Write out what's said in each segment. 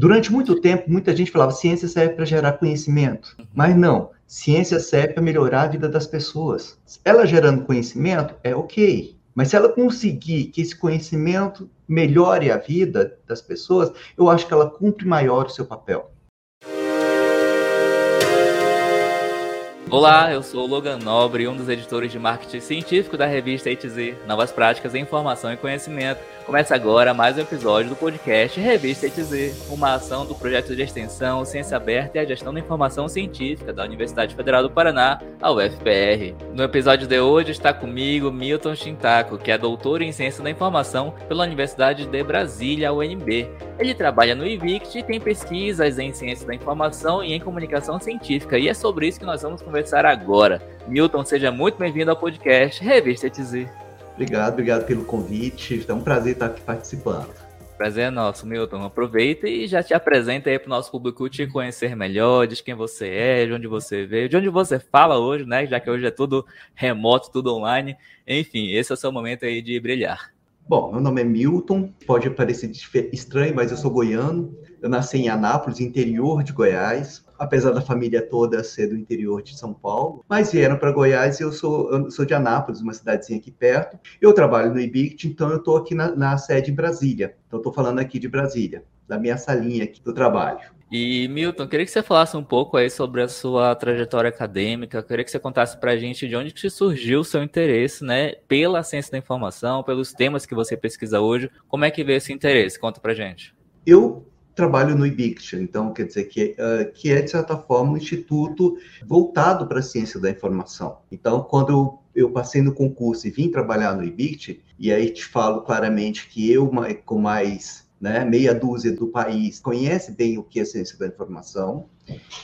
Durante muito tempo, muita gente falava ciência serve para gerar conhecimento, mas não. Ciência serve para melhorar a vida das pessoas. Ela gerando conhecimento é ok, mas se ela conseguir que esse conhecimento melhore a vida das pessoas, eu acho que ela cumpre maior o seu papel. Olá, eu sou o Logan Nobre, um dos editores de marketing científico da revista ETZ, Novas Práticas em Informação e Conhecimento. Começa agora mais um episódio do podcast Revista ETZ, uma ação do projeto de extensão Ciência Aberta e a Gestão da Informação Científica da Universidade Federal do Paraná, a UFPR. No episódio de hoje está comigo Milton Shintaku, que é doutor em Ciência da Informação pela Universidade de Brasília, UNB. Ele trabalha no IVICT e tem pesquisas em Ciência da Informação e em Comunicação Científica, e é sobre isso que nós vamos conversar agora. Milton, seja muito bem-vindo ao podcast Revista ETZ. Obrigado, obrigado pelo convite. É um prazer estar aqui participando. Prazer é nosso, Milton. Aproveita e já te apresenta aí para o nosso público te conhecer melhor, diz quem você é, de onde você veio, de onde você fala hoje, né? Já que hoje é tudo remoto, tudo online. Enfim, esse é o seu momento aí de brilhar. Bom, meu nome é Milton, pode parecer estranho, mas eu sou goiano. Eu nasci em Anápolis, interior de Goiás apesar da família toda ser do interior de São Paulo, mas vieram para Goiás e eu sou, eu sou de Anápolis, uma cidadezinha aqui perto. Eu trabalho no IBICT, então eu estou aqui na, na, sede em Brasília. Então estou falando aqui de Brasília, da minha salinha aqui do trabalho. E Milton, queria que você falasse um pouco aí sobre a sua trajetória acadêmica. Queria que você contasse para a gente de onde que surgiu o seu interesse, né, pela ciência da informação, pelos temas que você pesquisa hoje. Como é que veio esse interesse? Conta para gente. Eu trabalho no IBICT, então quer dizer que, uh, que é, de certa forma, um instituto voltado para a ciência da informação. Então, quando eu, eu passei no concurso e vim trabalhar no IBICT, e aí te falo claramente que eu, com mais né, meia dúzia do país, conhece bem o que é ciência da informação,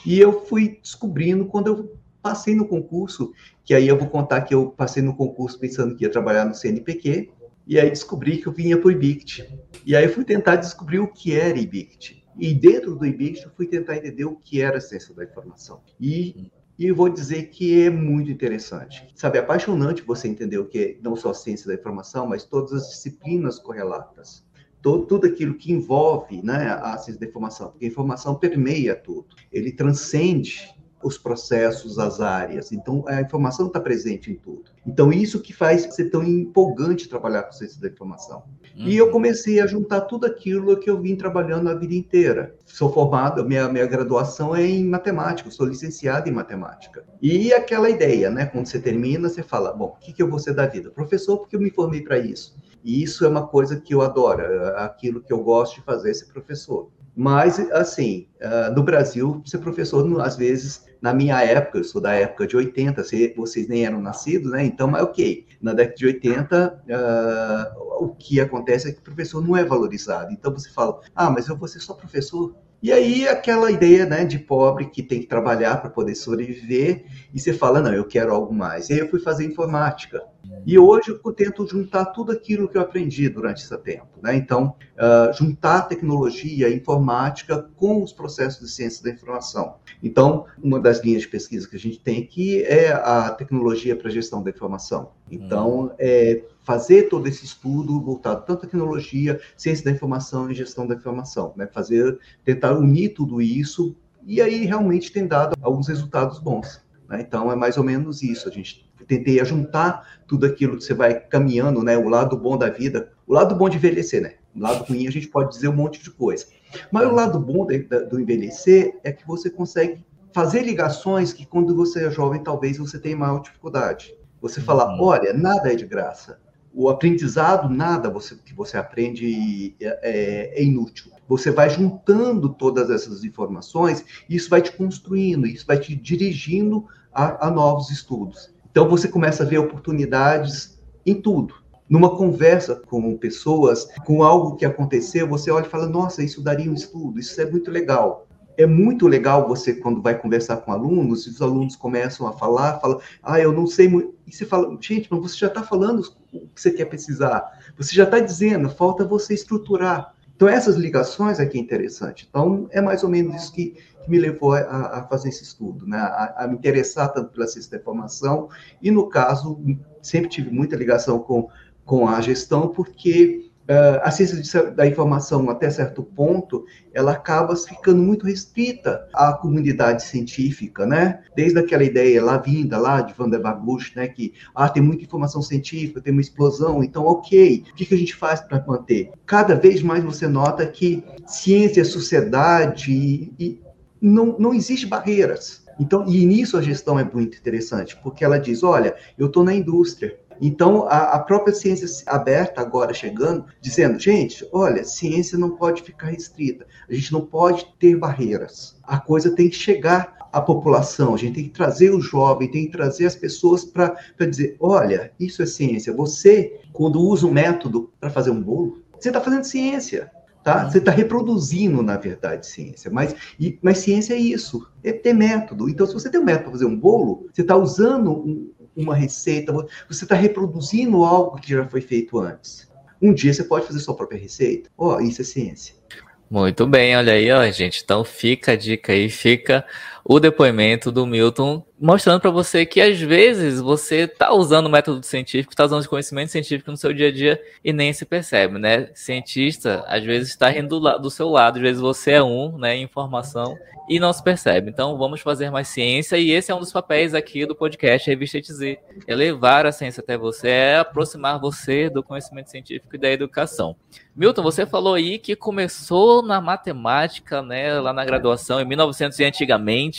e eu fui descobrindo quando eu passei no concurso, que aí eu vou contar que eu passei no concurso pensando que ia trabalhar no CNPq, e aí descobri que eu vinha para o IBICT. E aí fui tentar descobrir o que era IBICT. E dentro do IBICT eu fui tentar entender o que era a ciência da informação. E, e vou dizer que é muito interessante. Sabe, é apaixonante você entender o que é não só a ciência da informação, mas todas as disciplinas correlatas. Todo, tudo aquilo que envolve né, a ciência da informação, porque a informação permeia tudo. Ele transcende os processos, as áreas. Então, a informação está presente em tudo. Então, isso que faz ser tão empolgante trabalhar com ciência da informação. Uhum. E eu uhum. comecei a juntar tudo aquilo que eu vim trabalhando a vida inteira. Sou formado, minha, minha graduação é em matemática, sou licenciado em matemática. E aquela ideia, né? Quando você termina, você fala, bom, o que, que eu vou ser da vida? Professor, porque eu me formei para isso. E isso é uma coisa que eu adoro, é aquilo que eu gosto de fazer, ser professor. Mas, assim, uh, no Brasil, ser professor, às vezes, na minha época, eu sou da época de 80, vocês nem eram nascidos, né? Então, mas ok. Na década de 80, uh, ah, o que acontece é que o professor não é valorizado. Então, você fala, ah, mas eu vou ser só professor? E aí, aquela ideia né, de pobre que tem que trabalhar para poder sobreviver, e você fala, não, eu quero algo mais. E aí eu fui fazer informática. E hoje eu tento juntar tudo aquilo que eu aprendi durante esse tempo. Né? Então, uh, juntar tecnologia, informática com os processos de ciência da informação. Então, uma das linhas de pesquisa que a gente tem aqui é a tecnologia para gestão da informação. Então, é fazer todo esse estudo voltado tanto à tecnologia, ciência da informação e gestão da informação. Né? Fazer, tentar unir tudo isso e aí realmente tem dado alguns resultados bons. Né? Então, é mais ou menos isso. A gente tentei juntar tudo aquilo que você vai caminhando, né? O lado bom da vida, o lado bom de envelhecer, né? O lado ruim a gente pode dizer um monte de coisa. Mas o lado bom de, de, do envelhecer é que você consegue fazer ligações que quando você é jovem talvez você tenha maior dificuldade. Você fala, uhum. olha, nada é de graça. O aprendizado, nada você, que você aprende é, é, é inútil. Você vai juntando todas essas informações e isso vai te construindo, isso vai te dirigindo a, a novos estudos. Então você começa a ver oportunidades em tudo. Numa conversa com pessoas, com algo que aconteceu, você olha e fala: Nossa, isso daria um estudo, isso é muito legal. É muito legal você, quando vai conversar com alunos, e os alunos começam a falar, fala, ah, eu não sei muito. E você fala, gente, mas você já está falando o que você quer precisar. Você já está dizendo, falta você estruturar. Então, essas ligações é que é interessante. Então, é mais ou menos isso que, que me levou a, a, fazer esse estudo, né? A, a, me interessar tanto pela ciência da informação e, no caso, sempre tive muita ligação com, com a gestão, porque uh, a ciência da informação, até certo ponto, ela acaba ficando muito restrita à comunidade científica, né? Desde aquela ideia lá vinda, lá de Van der Waals, né? Que, ah, tem muita informação científica, tem uma explosão, então, ok, o que, que a gente faz para manter? Cada vez mais você nota que ciência, sociedade e, e não, não existe barreiras. Então, e nisso a gestão é muito interessante, porque ela diz, olha, eu estou na indústria, então, a, a, própria ciência aberta agora chegando, dizendo, gente, olha, ciência não pode ficar restrita, a gente não pode ter barreiras. A coisa tem que chegar à população, a gente tem que trazer o jovem, tem que trazer as pessoas para dizer, olha, isso é ciência. Você, quando usa um método para fazer um bolo, você está fazendo ciência. Tá? Você está reproduzindo, na verdade, ciência. Mas, e, mas ciência é isso, é ter método. Então, se você tem um método para fazer um bolo, você está usando um, uma receita, você está reproduzindo algo que já foi feito antes. Um dia você pode fazer sua própria receita. Ó, oh, isso é ciência. Muito bem, olha aí, ó, gente. Então fica a dica aí, fica o depoimento do Milton mostrando para você que às vezes você está usando o método científico, está usando conhecimento científico no seu dia a dia e nem se percebe, né? Cientista às vezes está rindo do, do seu lado, às vezes você é um, né, informação e não se percebe. Então vamos fazer mais ciência e esse é um dos papéis aqui do podcast Revista ETZ. É levar a ciência até você, é aproximar você do conhecimento científico e da educação. Milton, você falou aí que começou na matemática, né, lá na graduação em 1900 e antigamente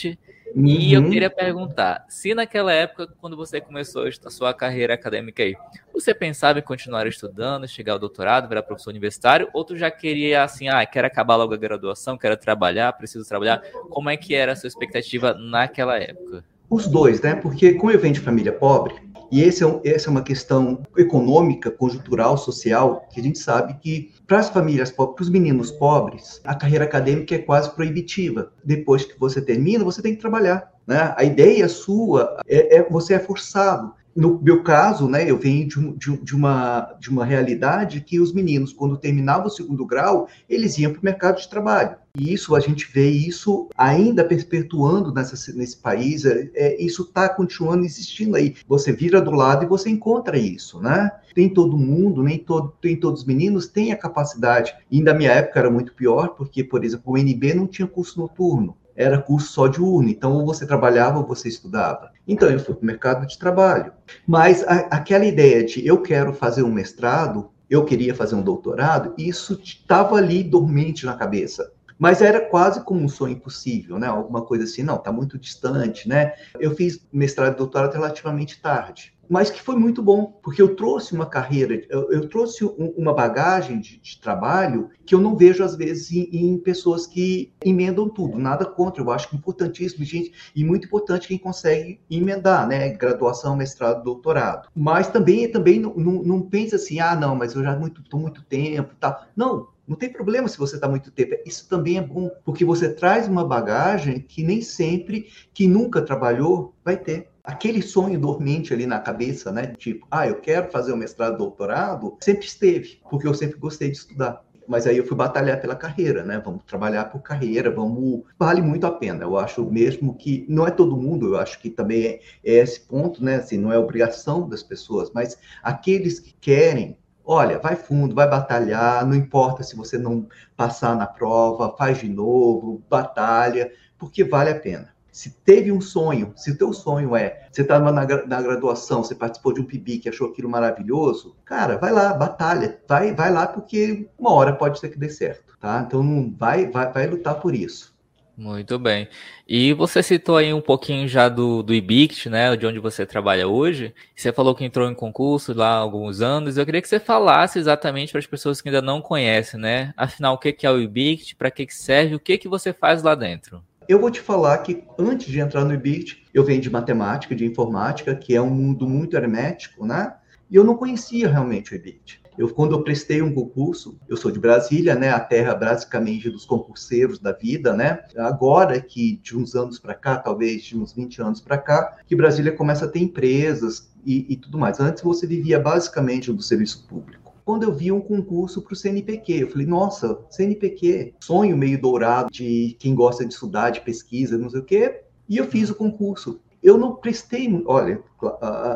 Uhum. E eu uhum. queria perguntar, se naquela época, quando você começou a sua carreira acadêmica aí, você pensava em continuar estudando, chegar ao doutorado, virar professor universitário, ou tu já queria assim, ah, quero acabar logo a graduação, quero trabalhar, preciso trabalhar? Como é que era a sua expectativa naquela época? Os dois, né? Porque como eu venho de família pobre, e esse é um, essa é uma questão econômica, conjuntural, social, que a gente sabe que para as famílias pobres, para os meninos pobres, a carreira acadêmica é quase proibitiva. Depois que você termina, você tem que trabalhar. Né? A ideia sua é, é você é forçado no meu caso, né, eu venho de, de, de, uma, de uma realidade que os meninos, quando terminavam o segundo grau, eles iam para o mercado de trabalho. E isso, a gente vê isso ainda perpetuando nessa, nesse país, é, é isso está continuando existindo aí. Você vira do lado e você encontra isso, né? Tem todo mundo, nem todo, tem todos os meninos têm a capacidade. E na minha época era muito pior, porque, por exemplo, o NB não tinha curso noturno era curso só de urna, então ou você trabalhava ou você estudava. Então eu fui para o mercado de trabalho. Mas a, aquela ideia de eu quero fazer um mestrado, eu queria fazer um doutorado, isso estava ali dormente na cabeça. Mas era quase como um sonho impossível, né? Alguma coisa assim, não, está muito distante, né? Eu fiz mestrado e doutorado relativamente tarde mas que foi muito bom, porque eu trouxe uma carreira, eu, eu trouxe um, uma bagagem de, de, trabalho que eu não vejo, às vezes, em, em, pessoas que emendam tudo. Nada contra, eu acho importantíssimo, gente, e muito importante quem consegue emendar, né? Graduação, mestrado, doutorado. Mas também, também não, não, não pensa assim, ah, não, mas eu já estou muito, muito tempo, tá. Não, não tem problema se você está muito tempo. Isso também é bom, porque você traz uma bagagem que nem sempre, que nunca trabalhou, vai ter aquele sonho dormente ali na cabeça, né? Tipo, ah, eu quero fazer o mestrado, doutorado, sempre esteve, porque eu sempre gostei de estudar. Mas aí eu fui batalhar pela carreira, né? Vamos trabalhar por carreira, vamos. Vale muito a pena. Eu acho mesmo que não é todo mundo, eu acho que também é, é esse ponto, né? Assim, não é obrigação das pessoas, mas aqueles que querem olha, vai fundo, vai batalhar, não importa se você não passar na prova, faz de novo, batalha, porque vale a pena. Se teve um sonho, se o teu sonho é, você estava na, na, graduação, você participou de um PIB que achou aquilo maravilhoso, cara, vai lá, batalha, vai, vai lá porque uma hora pode ser que dê certo, tá? Então vai, vai, vai lutar por isso. Muito bem. E você citou aí um pouquinho já do, do IBICT, né, de onde você trabalha hoje. Você falou que entrou em concurso lá há alguns anos. Eu queria que você falasse exatamente para as pessoas que ainda não conhecem, né? Afinal, o que é o IBICT, para que serve, o que, que você faz lá dentro? Eu vou te falar que antes de entrar no IBIT, eu venho de matemática, de informática, que é um mundo muito hermético, né? E eu não conhecia realmente o IBIT. Eu, quando eu prestei um concurso, eu sou de Brasília, né? A terra basicamente dos concurseiros da vida, né? Agora que de uns anos para cá, talvez de uns 20 anos para cá, que Brasília começa a ter empresas e, e tudo mais. Antes você vivia basicamente do serviço público quando eu vi um concurso para o CNPq. Eu falei, nossa, CNPq, sonho meio dourado de quem gosta de estudar, de pesquisa, não sei o quê. E eu fiz o concurso. Eu não prestei, olha,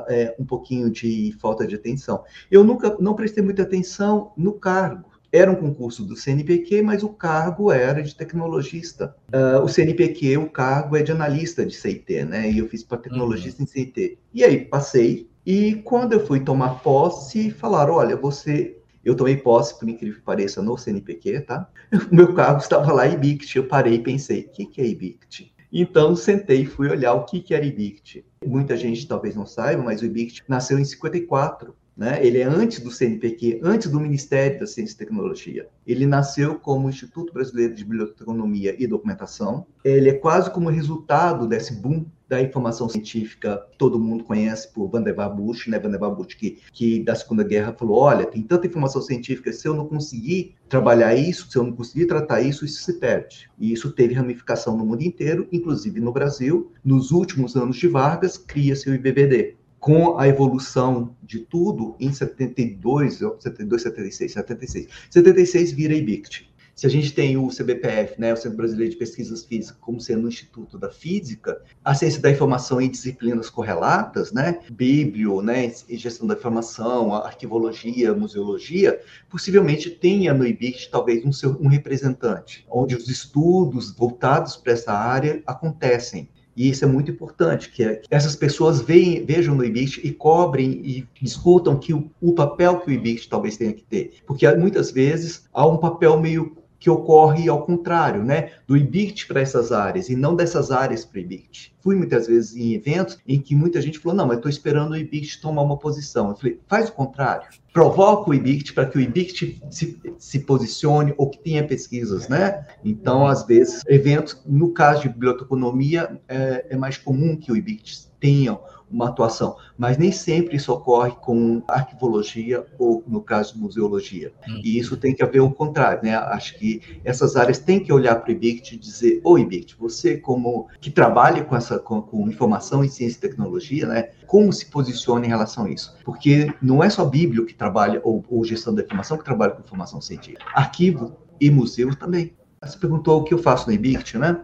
é um pouquinho de falta de atenção. Eu nunca não prestei muita atenção no cargo. Era um concurso do CNPq, mas o cargo era de tecnologista. Uh, o CNPq, o cargo é de analista de CIT, né? E eu fiz para tecnologista uhum. em CIT. E aí passei. E quando eu fui tomar posse, falaram: olha, você eu tomei posse, por incrível que pareça, no CNPq, tá? O meu cargo estava lá, IBICT. Eu parei e pensei, o que, que é IBICT? Então, sentei e fui olhar o que, que era IBICT. Muita gente talvez não saiba, mas o IBICT nasceu em 54. Né? Ele é antes do CNPq, antes do Ministério da Ciência e Tecnologia. Ele nasceu como Instituto Brasileiro de Biblioteconomia e Documentação. Ele é quase como resultado desse boom da informação científica que todo mundo conhece por Vannevar Bush, né? Vannevar Bush que, que da Segunda Guerra falou, olha, tem tanta informação científica, se eu não conseguir trabalhar isso, se eu não conseguir tratar isso, isso se perde. E isso teve ramificação no mundo inteiro, inclusive no Brasil. Nos últimos anos de Vargas, cria-se o IBBD com a evolução de tudo, em 72, 72, 76, 76, 76 vira IBICT. Se a gente tem o CBPF, né, o Centro Brasileiro de Pesquisas Físicas, como sendo o Instituto da Física, a ciência da informação em disciplinas correlatas, né, Bíblio, né, gestão da informação, arquivologia, museologia, possivelmente tenha no IBICT talvez um, seu, um representante, onde os estudos voltados para essa área acontecem. E isso é muito importante, que, é, que essas pessoas veem, vejam no IBIT e cobrem e discutam que o, o papel que o IBIT talvez tenha que ter. Porque muitas vezes há um papel meio que ocorre ao contrário, né? Do IBIT para essas áreas e não dessas áreas para o IBIT. Fui muitas vezes em eventos em que muita gente falou: não, mas estou esperando o IBIT tomar uma posição. Eu falei: faz o contrário. Provoca o IBIT para que o IBIT se, se posicione ou que tenha pesquisas, né? Então, às vezes, eventos, no caso de biblioteconomia, é, é mais comum que o IBIT tenha uma atuação, mas nem sempre isso ocorre com arquivologia ou, no caso, museologia. Uhum. E isso tem que haver o contrário, né? Acho que essas áreas têm que olhar para o IBICT e dizer, ô IBICT, você como que trabalha com essa com, com, informação em ciência e tecnologia, né? Como se posiciona em relação a isso? Porque não é só Bíblia que trabalha, ou, ou gestão da informação que trabalha com informação científica. Arquivo e museu também. Você perguntou o que eu faço no IBICT, né?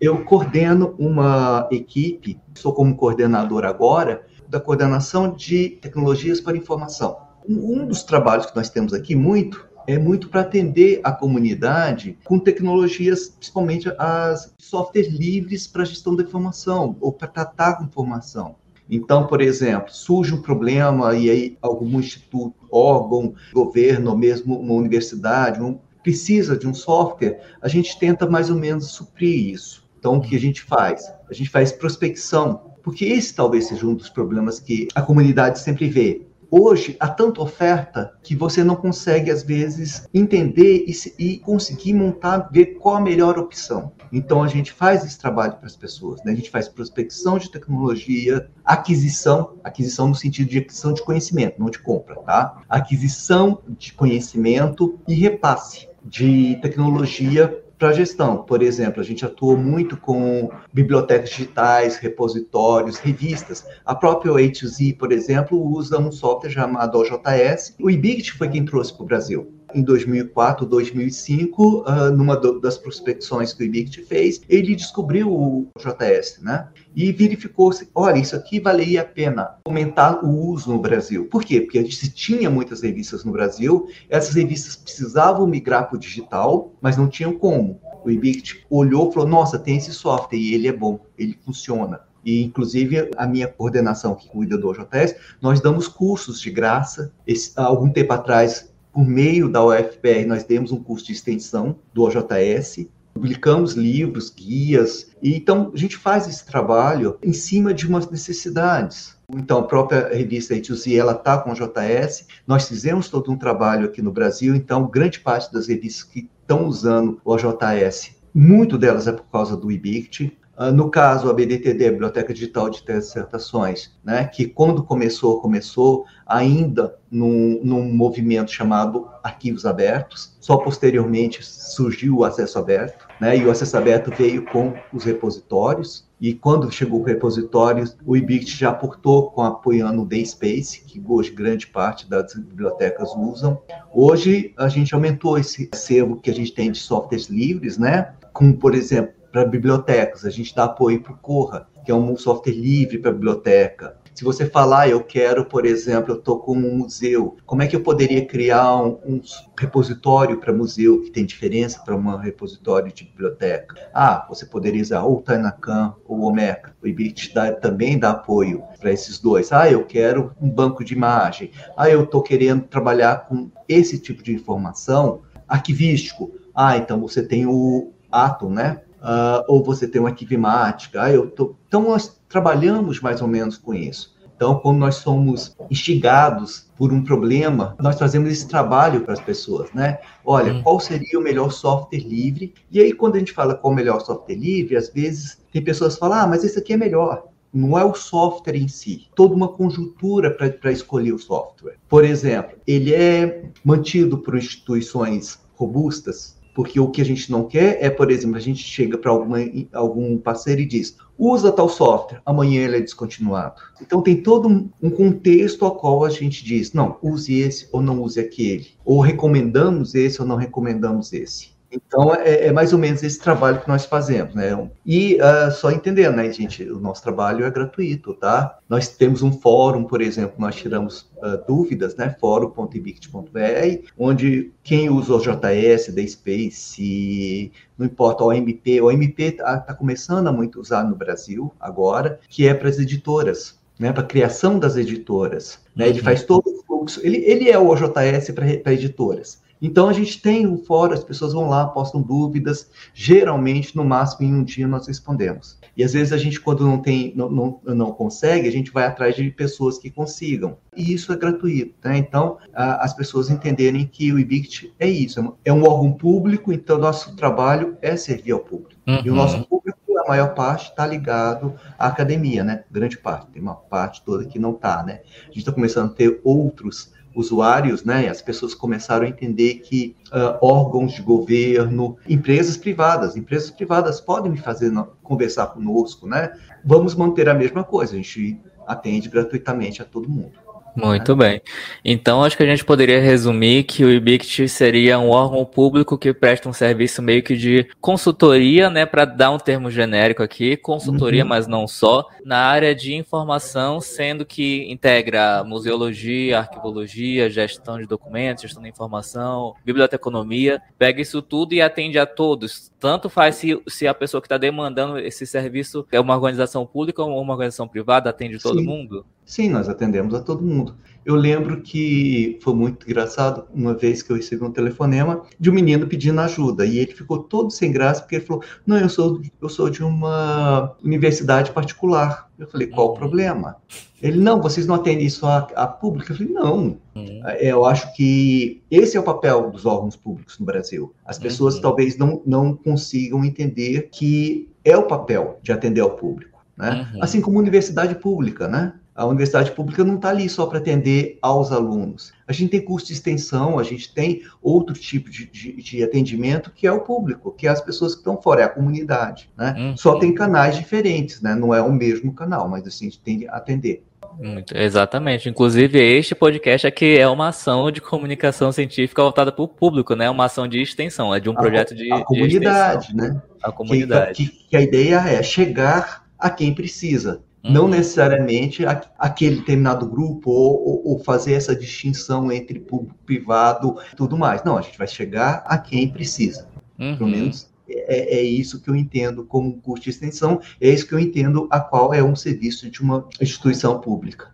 Eu coordeno uma equipe, sou como coordenador agora, da coordenação de tecnologias para informação. Um dos trabalhos que nós temos aqui muito é muito para atender a comunidade com tecnologias, principalmente as softwares livres para gestão da informação ou para tratar com informação. Então, por exemplo, surge um problema e aí algum instituto, órgão, governo, ou mesmo uma universidade, um, precisa de um software, a gente tenta mais ou menos suprir isso. Então, o que a gente faz? A gente faz prospecção, porque esse talvez seja um dos problemas que a comunidade sempre vê. Hoje, há tanta oferta que você não consegue, às vezes, entender e, e conseguir montar, ver qual a melhor opção. Então, a gente faz esse trabalho para as pessoas. Né? A gente faz prospecção de tecnologia, aquisição, aquisição no sentido de aquisição de conhecimento, não de compra, tá? Aquisição de conhecimento e repasse de tecnologia para gestão. Por exemplo, a gente atuou muito com bibliotecas digitais, repositórios, revistas. A própria O2Z, por exemplo, usa um software chamado OJS. O IBIGT foi quem trouxe para o Brasil em 2004, 2005, uh, numa do, das prospecções que o IBICT fez, ele descobriu o JS, né? E verificou se, olha, isso aqui valia a pena aumentar o uso no Brasil. Por quê? Porque a gente tinha muitas revistas no Brasil, essas revistas precisavam migrar para o digital, mas não tinham como. O IBICT olhou e falou, nossa, tem esse software e ele é bom, ele funciona. E, inclusive, a minha coordenação que cuida do OJS, nós damos cursos de graça. Esse, algum tempo atrás, por meio da UFPR, nós demos um curso de extensão do OJS, publicamos livros, guias, e então a gente faz esse trabalho em cima de umas necessidades. Então, a própria revista A2Z, ela está com o JS, nós fizemos todo um trabalho aqui no Brasil, então grande parte das revistas que estão usando o OJS, muito delas é por causa do IBICT, no caso, a BDTD, a Biblioteca Digital de Dissertações, né, que quando começou, começou ainda num, num movimento chamado Arquivos Abertos, só posteriormente surgiu o acesso aberto, né, e o acesso aberto veio com os repositórios, e quando chegou o repositório, o IBICT já aportou com apoiando o DaySpace, que hoje grande parte das bibliotecas usam. Hoje a gente aumentou esse acervo que a gente tem de softwares livres, né? Como, por exemplo, para bibliotecas, a gente dá apoio para o Corra, que é um software livre para biblioteca. Se você falar, eu quero, por exemplo, eu estou com um museu, como é que eu poderia criar um, um repositório para museu que tem diferença para um repositório de biblioteca? Ah, você poderia usar ou o Tainacan ou o Omeka. O IBIT dá, também dá apoio para esses dois. Ah, eu quero um banco de imagem. Ah, eu estou querendo trabalhar com esse tipo de informação arquivístico. Ah, então você tem o Atom, né? Uh, ou você tem uma arquivimática. Ah, eu tô... Então, nós trabalhamos mais ou menos com isso. Então, quando nós somos instigados por um problema, nós fazemos esse trabalho para as pessoas, né? Olha, hum. qual seria o melhor software livre? E aí, quando a gente fala qual o melhor software livre, às vezes tem pessoas que falam, ah, mas esse aqui é melhor. Não é o software em si, toda uma conjuntura para escolher o software. Por exemplo, ele é mantido por instituições robustas, porque o que a gente não quer é, por exemplo, a gente chega para algum parceiro e diz: usa tal software, amanhã ele é descontinuado. Então tem todo um, contexto ao qual a gente diz: não, use esse ou não use aquele. Ou recomendamos esse ou não recomendamos esse. Então, é, é, mais ou menos esse trabalho que nós fazemos, né? E uh, só entendendo, né, gente, o nosso trabalho é gratuito, tá? Nós temos um fórum, por exemplo, nós tiramos uh, dúvidas, né? fórum.ibict.br, onde quem usa o JS, da Space, não importa, o OMP, o OMP está tá começando a muito usar no Brasil agora, que é para as editoras, né? Para a criação das editoras, né? Ele uhum. faz todo o fluxo, ele, ele é o OJS para editoras. Então a gente tem um fórum, as pessoas vão lá, postam dúvidas, geralmente no máximo em um dia nós respondemos. E às vezes a gente quando não tem, não, não, não consegue, a gente vai atrás de pessoas que consigam. E isso é gratuito, né? Então a, as pessoas entenderem que o IBICT é isso, é um órgão público, então nosso trabalho é servir ao público. Uhum. E o nosso público a maior parte está ligado à academia, né? Grande parte, tem uma parte toda que não está, né? A gente está começando a ter outros usuários, né, as pessoas começaram a entender que uh, órgãos de governo, empresas privadas, empresas privadas podem me fazer conversar conosco, né? Vamos manter a mesma coisa, a gente atende gratuitamente a todo mundo. Muito bem. Então, acho que a gente poderia resumir que o IBICT seria um órgão público que presta um serviço meio que de consultoria, né, para dar um termo genérico aqui, consultoria, uhum. mas não só, na área de informação, sendo que integra museologia, arquivologia, gestão de documentos, gestão de informação, biblioteconomia, pega isso tudo e atende a todos. Tanto faz se, se a pessoa que está demandando esse serviço é uma organização pública ou uma organização privada, atende todo Sim. mundo? Sim, nós atendemos a todo mundo. Eu lembro que foi muito engraçado uma vez que eu recebi um telefonema de um menino pedindo ajuda e ele ficou todo sem graça porque ele falou: "Não, eu sou eu sou de uma universidade particular". Eu falei: "Qual o uhum. problema?" Ele: "Não, vocês não atendem só a, a pública". Eu falei: "Não. Uhum. Eu acho que esse é o papel dos órgãos públicos no Brasil. As pessoas uhum. talvez não não consigam entender que é o papel de atender ao público, né? Uhum. Assim como universidade pública, né? A universidade pública não está ali só para atender aos alunos. A gente tem curso de extensão, a gente tem outro tipo de, de, de atendimento que é o público, que é as pessoas que estão fora, é a comunidade. Né? Hum, só tem canais diferentes, né? não é o mesmo canal, mas assim, a gente tem que atender. Muito, exatamente. Inclusive, este podcast aqui é uma ação de comunicação científica voltada para o público, né? Uma ação de extensão, é de um projeto de. A comunidade, de né? A comunidade. Que, que, que a ideia é chegar a quem precisa. Uhum. Não necessariamente aquele determinado grupo ou, ou, fazer essa distinção entre público, privado e tudo mais. Não, a gente vai chegar a quem precisa. Uhum. Pelo menos é, é, isso que eu entendo como curso de extensão, é isso que eu entendo a qual é um serviço de uma instituição pública.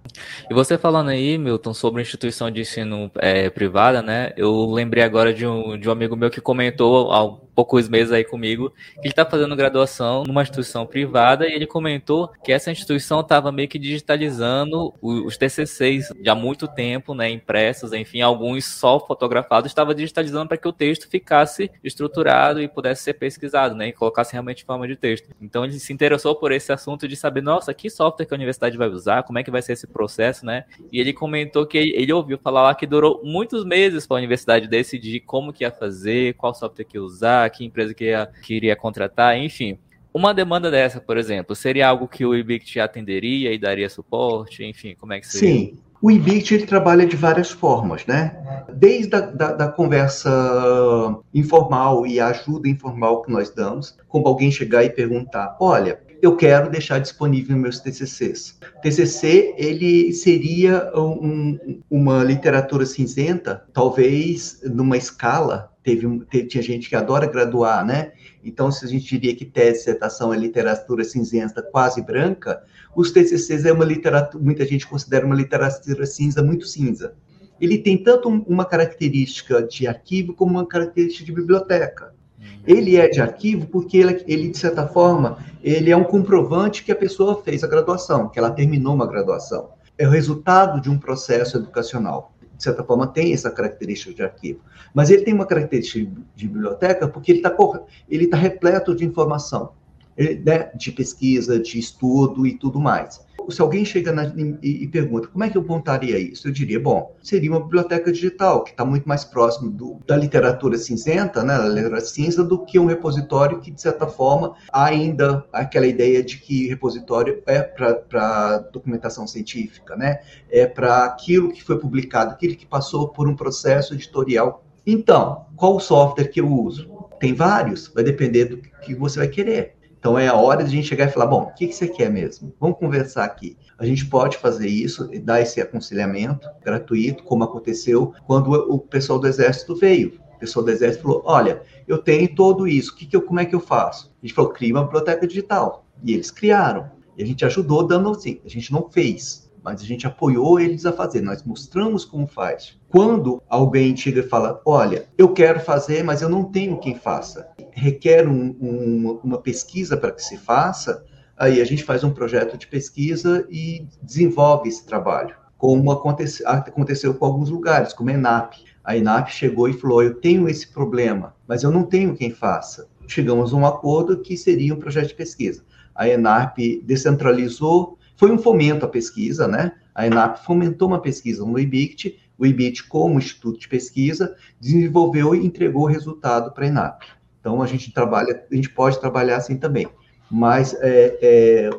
E você falando aí, Milton, sobre instituição de ensino é, privada, né? Eu lembrei agora de um, de um amigo meu que comentou poucos meses aí comigo, que ele está fazendo graduação numa instituição privada e ele comentou que essa instituição estava meio que digitalizando os TCCs de há muito tempo, né, impressos, enfim, alguns só fotografados, estava digitalizando para que o texto ficasse estruturado e pudesse ser pesquisado, né, e colocasse realmente em forma de texto. Então ele se interessou por esse assunto de saber, nossa, que software que a universidade vai usar, como é que vai ser esse processo, né? E ele comentou que ele, ouviu falar lá que durou muitos meses para a universidade decidir como que ia fazer, qual software que ia usar, que empresa que, ia, que iria contratar, enfim. Uma demanda dessa, por exemplo, seria algo que o Ibict atenderia e daria suporte? Enfim, como é que seria? Sim, o IBIT ele trabalha de várias formas, né? Desde a da, da conversa informal e a ajuda informal que nós damos, como alguém chegar e perguntar, olha, eu quero deixar disponível meus TCCs. TCC, ele seria um, uma literatura cinzenta, talvez numa escala, teve, teve, tinha gente que adora graduar, né? Então, se a gente diria que tese, dissertação é literatura cinzenta quase branca, os TCCs é uma literatura, muita gente considera uma literatura cinza muito cinza. Ele tem tanto uma característica de arquivo como uma característica de biblioteca. Ele é de arquivo porque ele, ele, de certa forma, ele é um comprovante que a pessoa fez a graduação, que ela terminou uma graduação. É o resultado de um processo educacional. De certa forma, tem essa característica de arquivo. Mas ele tem uma característica de biblioteca porque ele está ele tá repleto de informação, né, de pesquisa, de estudo e tudo mais se alguém chega na, e, e, pergunta como é que eu montaria isso, eu diria, bom, seria uma biblioteca digital, que está muito mais próximo do, da literatura cinzenta, né, da literatura cinza, do que um repositório que, de certa forma, ainda aquela ideia de que repositório é para documentação científica, né, é para aquilo que foi publicado, aquilo que passou por um processo editorial. Então, qual o software que eu uso? Tem vários, vai depender do que você vai querer. Então é a hora de a gente chegar e falar, bom, o que, que você quer mesmo? Vamos conversar aqui. A gente pode fazer isso, dar esse aconselhamento gratuito, como aconteceu quando o pessoal do Exército veio. O pessoal do Exército falou, olha, eu tenho todo isso, que que eu, como é que eu faço? A gente falou, cria uma biblioteca digital. E eles criaram. E a gente ajudou dando assim, a gente não fez, mas a gente apoiou eles a fazer, nós mostramos como faz. Quando alguém chega e fala, olha, eu quero fazer, mas eu não tenho quem faça, requer um, um, uma pesquisa para que se faça, aí a gente faz um projeto de pesquisa e desenvolve esse trabalho, como aconteceu, aconteceu com alguns lugares, como a ENAP. A ENAP chegou e falou, eu tenho esse problema, mas eu não tenho quem faça. Chegamos a um acordo que seria um projeto de pesquisa. A ENAP descentralizou foi um fomento à pesquisa, né? A ENAP fomentou uma pesquisa no IBICT, o IBICT, como instituto de pesquisa, desenvolveu e entregou o resultado para a ENAP. Então, a gente trabalha, a gente pode trabalhar assim também. Mas é, é,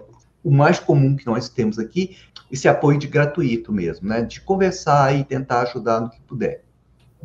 o mais comum que nós temos aqui, esse apoio de gratuito mesmo, né? De conversar e tentar ajudar no que puder.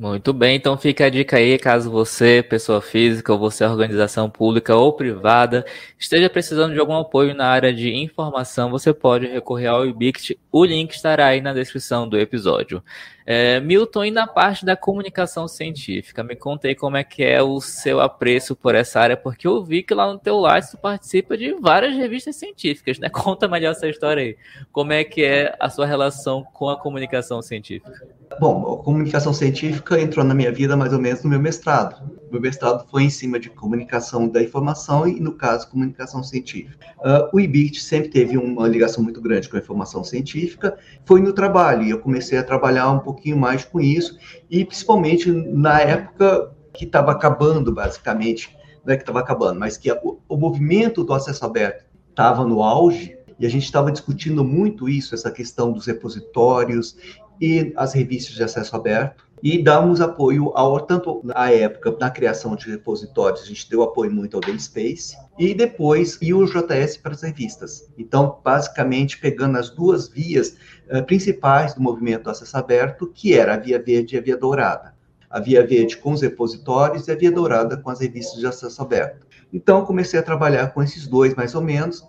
Muito bem, então fica a dica aí, caso você, pessoa física, ou você, organização pública ou privada, esteja precisando de algum apoio na área de informação, você pode recorrer ao IBICT, o link estará aí na descrição do episódio. É, Milton, e na parte da comunicação científica, me contei como é que é o seu apreço por essa área, porque eu vi que lá no teu Lattes tu participa de várias revistas científicas, né? Conta melhor essa história aí. Como é que é a sua relação com a comunicação científica? Bom, a comunicação científica entrou na minha vida mais ou menos no meu mestrado. Meu mestrado foi em cima de comunicação da informação e, no caso, comunicação científica. Uh, o IBIT sempre teve uma ligação muito grande com a informação científica. Foi no trabalho e eu comecei a trabalhar um pouquinho mais com isso e, principalmente, na época que estava acabando, basicamente, não é que estava acabando, mas que a, o, movimento do acesso aberto estava no auge e a gente estava discutindo muito isso, essa questão dos repositórios e as revistas de acesso aberto e damos apoio ao tanto à época na criação de repositórios, a gente deu apoio muito ao Space e depois e o JS para as revistas. Então, basicamente pegando as duas vias uh, principais do movimento do acesso aberto, que era a via verde e a via dourada. A via verde com os repositórios e a via dourada com as revistas de acesso aberto. Então, comecei a trabalhar com esses dois, mais ou menos,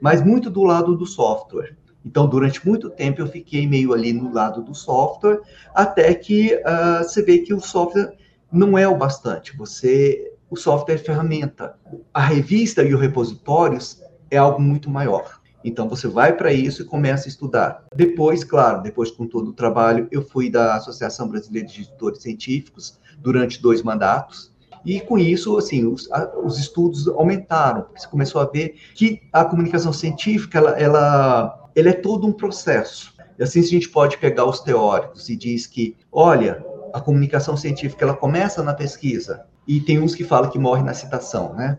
mas muito do lado do software. Então, durante muito tempo, eu fiquei meio ali no lado do software, até que uh, você vê que o software não é o bastante. Você, o software é ferramenta. A revista e o repositórios é algo muito maior. Então, você vai para isso e começa a estudar. Depois, claro, depois com todo o trabalho, eu fui da Associação Brasileira de Editores Científicos durante dois mandatos. E com isso, assim, os, a, os estudos aumentaram. Você começou a ver que a comunicação científica, ela, ela ele é todo um processo. E assim a gente pode pegar os teóricos e diz que, olha, a comunicação científica ela começa na pesquisa e tem uns que falam que morre na citação, né?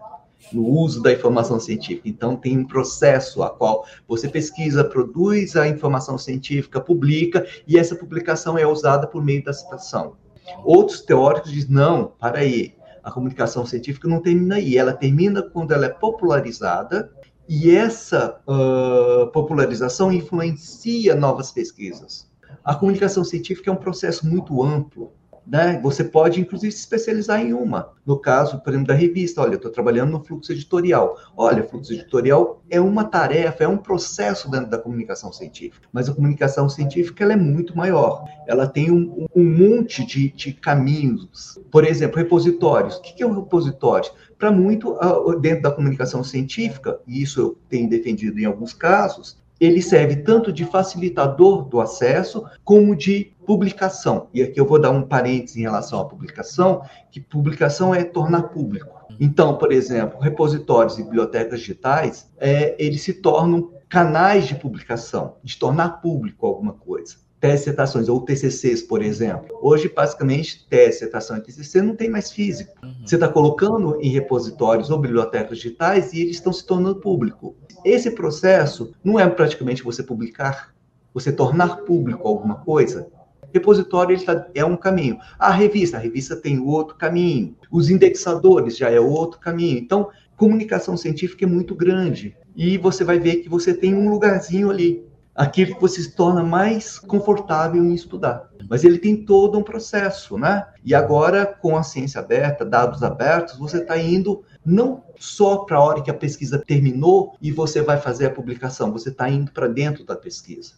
No uso da informação científica. Então tem um processo a qual você pesquisa, produz a informação científica, publica e essa publicação é usada por meio da citação. Outros teóricos dizem não, para aí, a comunicação científica não termina aí, ela termina quando ela é popularizada e essa uh, popularização influencia novas pesquisas. A comunicação científica é um processo muito amplo. Né? Você pode, inclusive, se especializar em uma. No caso, por exemplo, da revista, olha, eu estou trabalhando no fluxo editorial. Olha, fluxo editorial é uma tarefa, é um processo dentro da comunicação científica. Mas a comunicacação científica ela é muito maior. Ela tem um, um monte de, de, caminhos. Por exemplo, repositórios. O que é um repositório? Para muito, dentro da comunicação científica, e isso eu tenho defendido em alguns casos, ele serve tanto de facilitador do acesso como de publicação. E aqui eu vou dar um parênteses em relação à publicação, que publicação é tornar público. Então, por exemplo, repositórios e bibliotecas digitais, é, eles se tornam canais de publicação, de tornar público alguma coisa tese citações, ou TCCs, por exemplo. Hoje, basicamente, tese, citação e TCC não tem mais físico. Uhum. Você está colocando em repositórios ou bibliotecas digitais e eles estão se tornando público. Esse processo não é praticamente você publicar, você tornar público alguma coisa. Repositório ele tá, é um caminho. A revista, a revista tem outro caminho. Os indexadores já é outro caminho. Então, comunicação científica é muito grande. E você vai ver que você tem um lugarzinho ali aquilo que você se torna mais confortável em estudar. Mas ele tem todo um processo, né? E agora, com a ciência aberta, dados abertos, você está indo não só para a hora que a pesquisa terminou e você vai fazer a publicação, você está indo para dentro da pesquisa.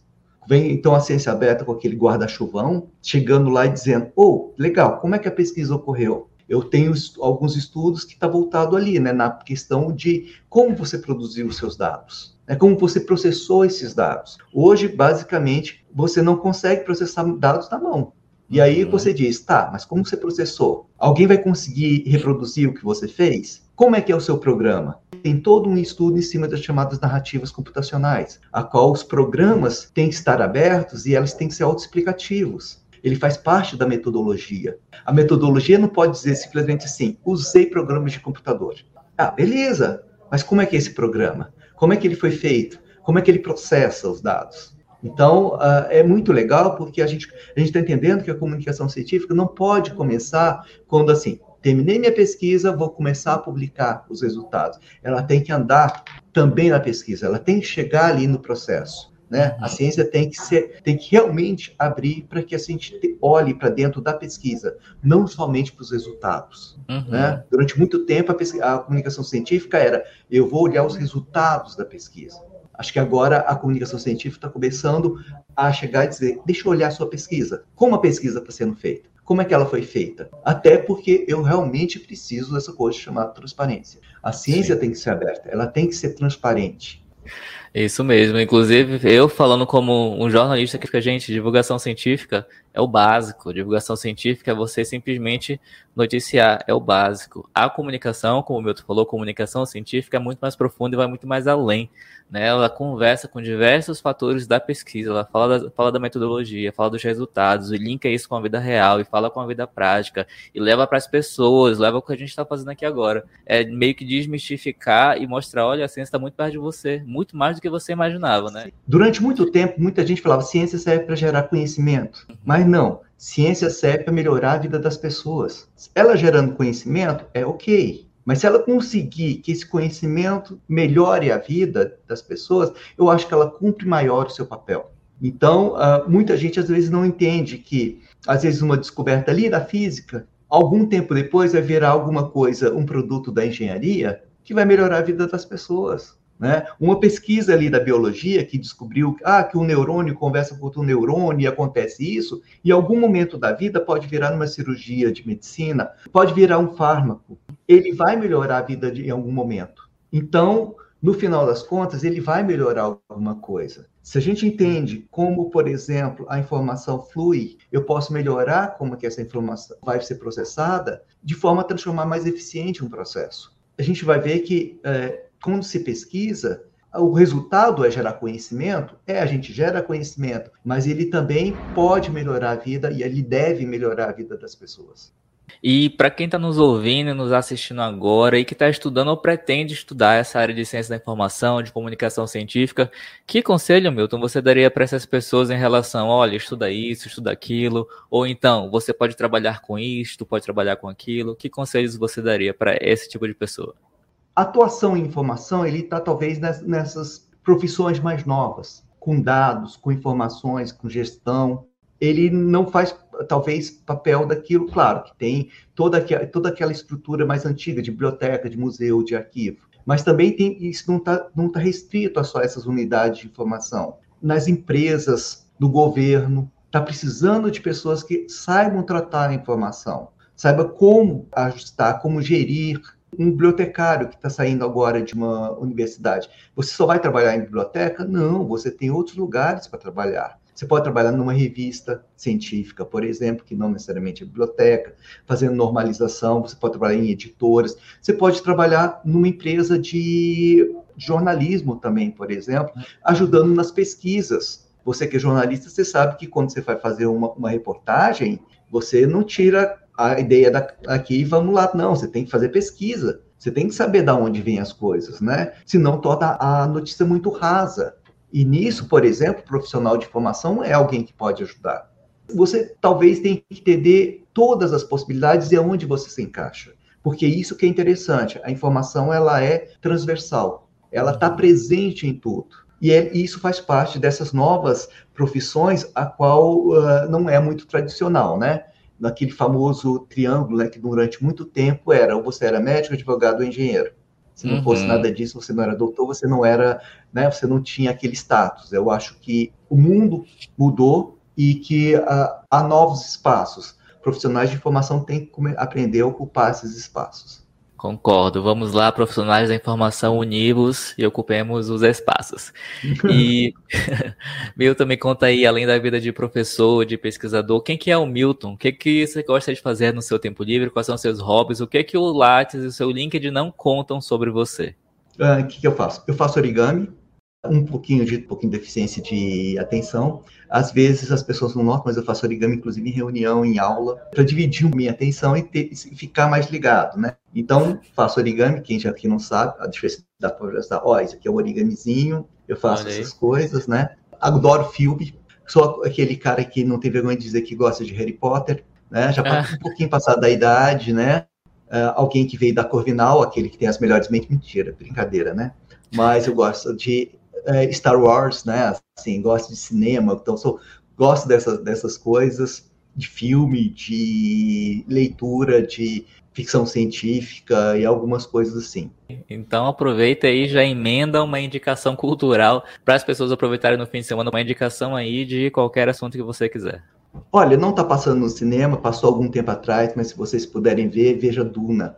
Vem então a ciência aberta com aquele guarda-chuvão, chegando lá e dizendo: oh, legal, como é que a pesquisa ocorreu? Eu tenho alguns estudos que está voltado ali, né, na questão de como você produziu os seus dados é como você processou esses dados. Hoje, basicamente, você não consegue processar dados na mão. E aí uhum. você diz, tá, mas como você processou? Alguém vai conseguir reproduzir o que você fez? Como é que é o seu programa? Tem todo um estudo em cima das chamadas narrativas computacionais, a qual os programas têm que estar abertos e elas têm que ser autoexplicativos. Ele faz parte da metodologia. A metodologia não pode dizer simplesmente assim, usei programas de computador. Ah, beleza, mas como é que é esse programa? Como é que ele foi feito? Como é que ele processa os dados? Então, uh, é muito legal porque a gente a está entendendo que a comunicação científica não pode começar quando, assim, terminei minha pesquisa, vou começar a publicar os resultados. Ela tem que andar também na pesquisa, ela tem que chegar ali no processo. Né? A ciência tem que ser, tem que realmente abrir para que a gente olhe para dentro da pesquisa, não somente para os resultados. Uhum. Né? Durante muito tempo a, a, comunicação científica era eu vou olhar os resultados da pesquisa. Acho que agora a comunicação científica está começando a chegar e dizer deixa eu olhar a sua pesquisa, como a pesquisa está sendo feita, como é que ela foi feita. Até porque eu realmente preciso dessa coisa chamada transparência. A ciência Sim. tem que ser aberta, ela tem que ser transparente. Isso mesmo. Inclusive, eu falando como um jornalista que fica, gente, divulgação científica é o básico. Divulgação científica é você simplesmente noticiar, é o básico. A comunicação, como o Milton falou, comunicação científica é muito mais profunda e vai muito mais além. Né? Ela conversa com diversos fatores da pesquisa, ela fala da, fala da metodologia, fala dos resultados, e linka isso com a vida real, e fala com a vida prática, e leva para as pessoas, leva o que a gente está fazendo aqui agora. É meio que desmistificar e mostrar, olha, a ciência está muito perto de você, muito mais do que você imaginava, né? Durante muito tempo, muita gente falava, ciência serve para gerar conhecimento, mas não. Ciência serve para melhorar a vida das pessoas. Ela gerando conhecimento é ok, mas se ela conseguir que esse conhecimento melhore a vida das pessoas, eu acho que ela cumpre maior o seu papel. Então, uh, muita gente às vezes não entende que, às vezes, uma descoberta ali da física, algum tempo depois vai virar alguma coisa, um produto da engenharia, que vai melhorar a vida das pessoas. Né? Uma pesquisa ali da biologia que descobriu ah, que um neurônio conversa com outro neurônio e acontece isso, em algum momento da vida pode virar numa cirurgia de medicina, pode virar um fármaco. Ele vai melhorar a vida de, em algum momento. Então, no final das contas, ele vai melhorar alguma coisa. Se a gente entende como, por exemplo, a informação flui, eu posso melhorar como que essa informação vai ser processada de forma a transformar mais eficiente um processo. A gente vai ver que é, quando se pesquisa, o resultado é gerar conhecimento? É, a gente gera conhecimento, mas ele também pode melhorar a vida e ele deve melhorar a vida das pessoas. E para quem está nos ouvindo, nos assistindo agora e que está estudando ou pretende estudar essa área de ciência da informação, de comunicação científica, que conselho, Milton, você daria para essas pessoas em relação, olha, estuda isso, estuda aquilo, ou então, você pode trabalhar com isto, pode trabalhar com aquilo, que conselhos você daria para esse tipo de pessoa? Atuação em informação, ele está talvez nessas profissões mais novas, com dados, com informações, com gestão. Ele não faz talvez, papel daquilo, claro, que tem toda, toda aquela estrutura mais antiga de biblioteca, de museu, de arquivo. Mas também tem, isso não está não tá restrito a só essas unidades de informação. Nas empresas, no governo, está precisando de pessoas que saibam tratar a informação, saiba como ajustar, como gerir um bibliotecário que está saindo agora de uma universidade. Você só vai trabalhar em biblioteca? Não, você tem outros lugares para trabalhar. Você pode trabalhar numa revista científica, por exemplo, que não necessariamente é biblioteca, fazendo normalização, você pode trabalhar em editoras, você pode trabalhar numa empresa de jornalismo também, por exemplo, ajudando nas pesquisas. Você que é jornalista, você sabe que quando você vai fazer uma, uma reportagem, você não tira a ideia daqui e vamos lá, não, você tem que fazer pesquisa. Você tem que saber de onde vêm as coisas, né? Senão torna a notícia muito rasa. E nisso, por exemplo, profissional de formação é alguém que pode ajudar. Você talvez tenha que entender todas as possibilidades e aonde você se encaixa. Porque isso que é interessante, a informação ela é transversal, ela está presente em tudo. E é, isso faz parte dessas novas profissões, a qual uh, não é muito tradicional, né? Naquele famoso triângulo, né, que durante muito tempo era ou você era médico, advogado ou engenheiro. Se não uhum. fosse nada disso, você não era doutor, você não era, né, você não tinha aquele status. Eu acho que o mundo mudou e que uh, há novos espaços. Profissionais de informação têm que aprender a ocupar esses espaços. Concordo. Vamos lá, profissionais da informação, univos e ocupemos os espaços. E Milton, me conta aí, além da vida de professor, de pesquisador, quem que é o Milton? O que, que você gosta de fazer no seu tempo livre? Quais são os seus hobbies? O que que o Lattes e o seu LinkedIn não contam sobre você? O uh, que, que eu faço? Eu faço origami, um pouquinho de um pouquinho de deficiência de atenção. Às vezes as pessoas não notam, mas eu faço origami inclusive em reunião, em aula, para dividir minha atenção e, ter, e, ficar mais ligado, né? Então, faço origami, quem já aqui não sabe, a diferença da floresta, ó, isso aqui é um origamizinho, eu faço essas coisas, né? Adoro filme, sou aquele cara que não tem vergonha de dizer que gosta de Harry Potter, né? Já ah. um pouquinho passado da idade, né? Uh, alguém que veio da Corvinal, aquele que tem as melhores mentes, mentira, brincadeira, né? Mas eu gosto de é, Star Wars, né? Assim, gosto de cinema, então sou, gosto dessas, dessas coisas, de filme, de leitura, de ficção científica e algumas coisas assim. Então aproveita aí já emenda uma indicação cultural para as pessoas aproveitarem no fim de semana uma indicação aí de qualquer assunto que você quiser. Olha, não está passando no cinema, passou algum tempo atrás, mas se vocês puderem ver, veja Duna.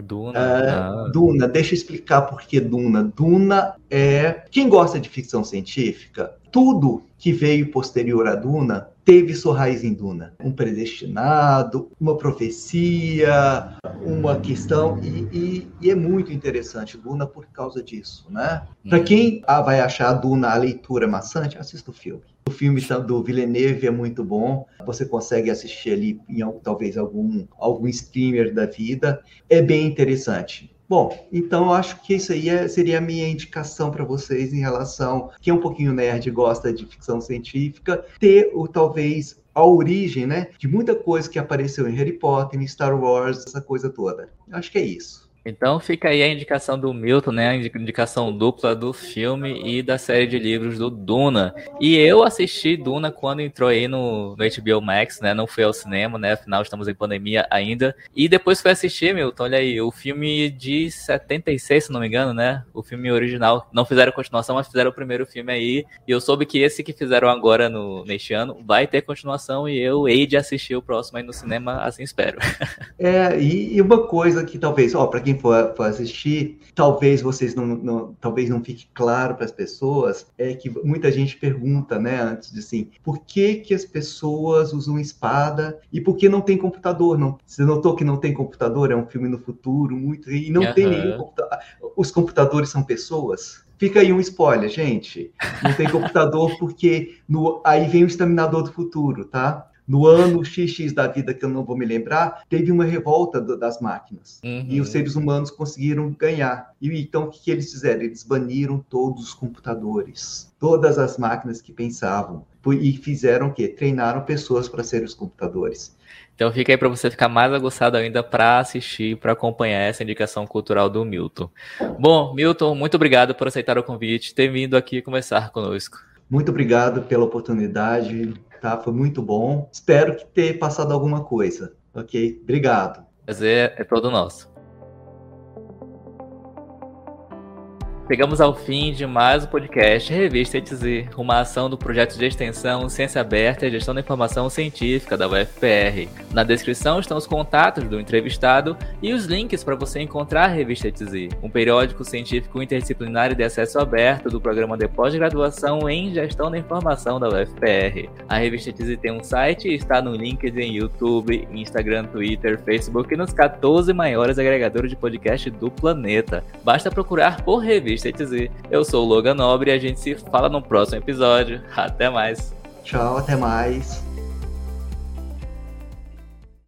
Duna. É, ah. Duna, deixa eu explicar por que Duna. Duna é. Quem gosta de ficção científica, tudo que veio posterior a Duna teve sua raiz em Duna. Um predestinado, uma profecia, uma questão, e, e, e é muito interessante Duna por causa disso, né? Para uhum. quem ah, vai achar Duna a leitura maçante, assista o filme. O filme do Villeneuve é muito bom, você consegue assistir ali em talvez algum, algum streamer da vida, é bem interessante. Bom, então eu acho que isso aí é, seria a minha indicação para vocês em relação quem é um pouquinho nerd gosta de ficção científica, ter o talvez a origem, né, de muita coisa que apareceu em Harry Potter, em Star Wars, essa coisa toda. Eu acho que é isso. Então fica aí a indicação do Milton, né? A indicação dupla do filme e da série de livros do Duna. E eu assisti Duna quando entrou aí no, no HBO Max, né? Não fui ao cinema, né? Afinal, estamos em pandemia ainda. E depois fui assistir, Milton, olha aí, o filme de 76, se não me engano, né? O filme original. Não fizeram continuação, mas fizeram o primeiro filme aí. E eu soube que esse que fizeram agora no, neste ano vai ter continuação e eu hei de assistir o próximo aí no cinema, assim espero. É, e, e uma coisa que talvez, ó, para quem quem for, for assistir, talvez vocês não, não, talvez não fique claro para as pessoas, é que muita gente pergunta, né, antes de assim, por que que as pessoas usam espada e por que não tem computador? Não, você notou que não tem computador? É um filme no futuro, muito e não uhum. tem nenhum computador. Os computadores são pessoas? Fica aí um spoiler, gente. Não tem computador porque no, aí vem o Exterminador do Futuro, tá? No ano XX da vida, que eu não vou me lembrar, teve uma revolta do, das máquinas. Uhum. E os seres humanos conseguiram ganhar. E então o que, que eles fizeram? Eles baniram todos os computadores, todas as máquinas que pensavam. E fizeram o quê? Treinaram pessoas para serem os computadores. Então fica aí para você ficar mais aguçado ainda para assistir, para acompanhar essa indicação cultural do Milton. Bom, Milton, muito obrigado por aceitar o convite, ter vindo aqui conversar conosco. Muito obrigado pela oportunidade, tá? Foi muito bom. Espero que tenha passado alguma coisa, ok? Obrigado. Prazer é todo nosso. Chegamos ao fim de mais um podcast Revista ETZ, uma ação do projeto de extensão Ciência Aberta e Gestão da Informação Científica da UFPR. Na descrição estão os contatos do entrevistado e os links para você encontrar a Revista ETZ, um periódico científico interdisciplinar de acesso aberto do programa de pós-graduação em Gestão da Informação da UFPR. A Revista ETZ tem um site e está no LinkedIn, YouTube, Instagram, Twitter, Facebook e nos 14 maiores agregadores de podcast do planeta. Basta procurar por Revista Revista Eu sou o Logan Nobre e a gente se fala no próximo episódio. Até mais. Tchau, até mais.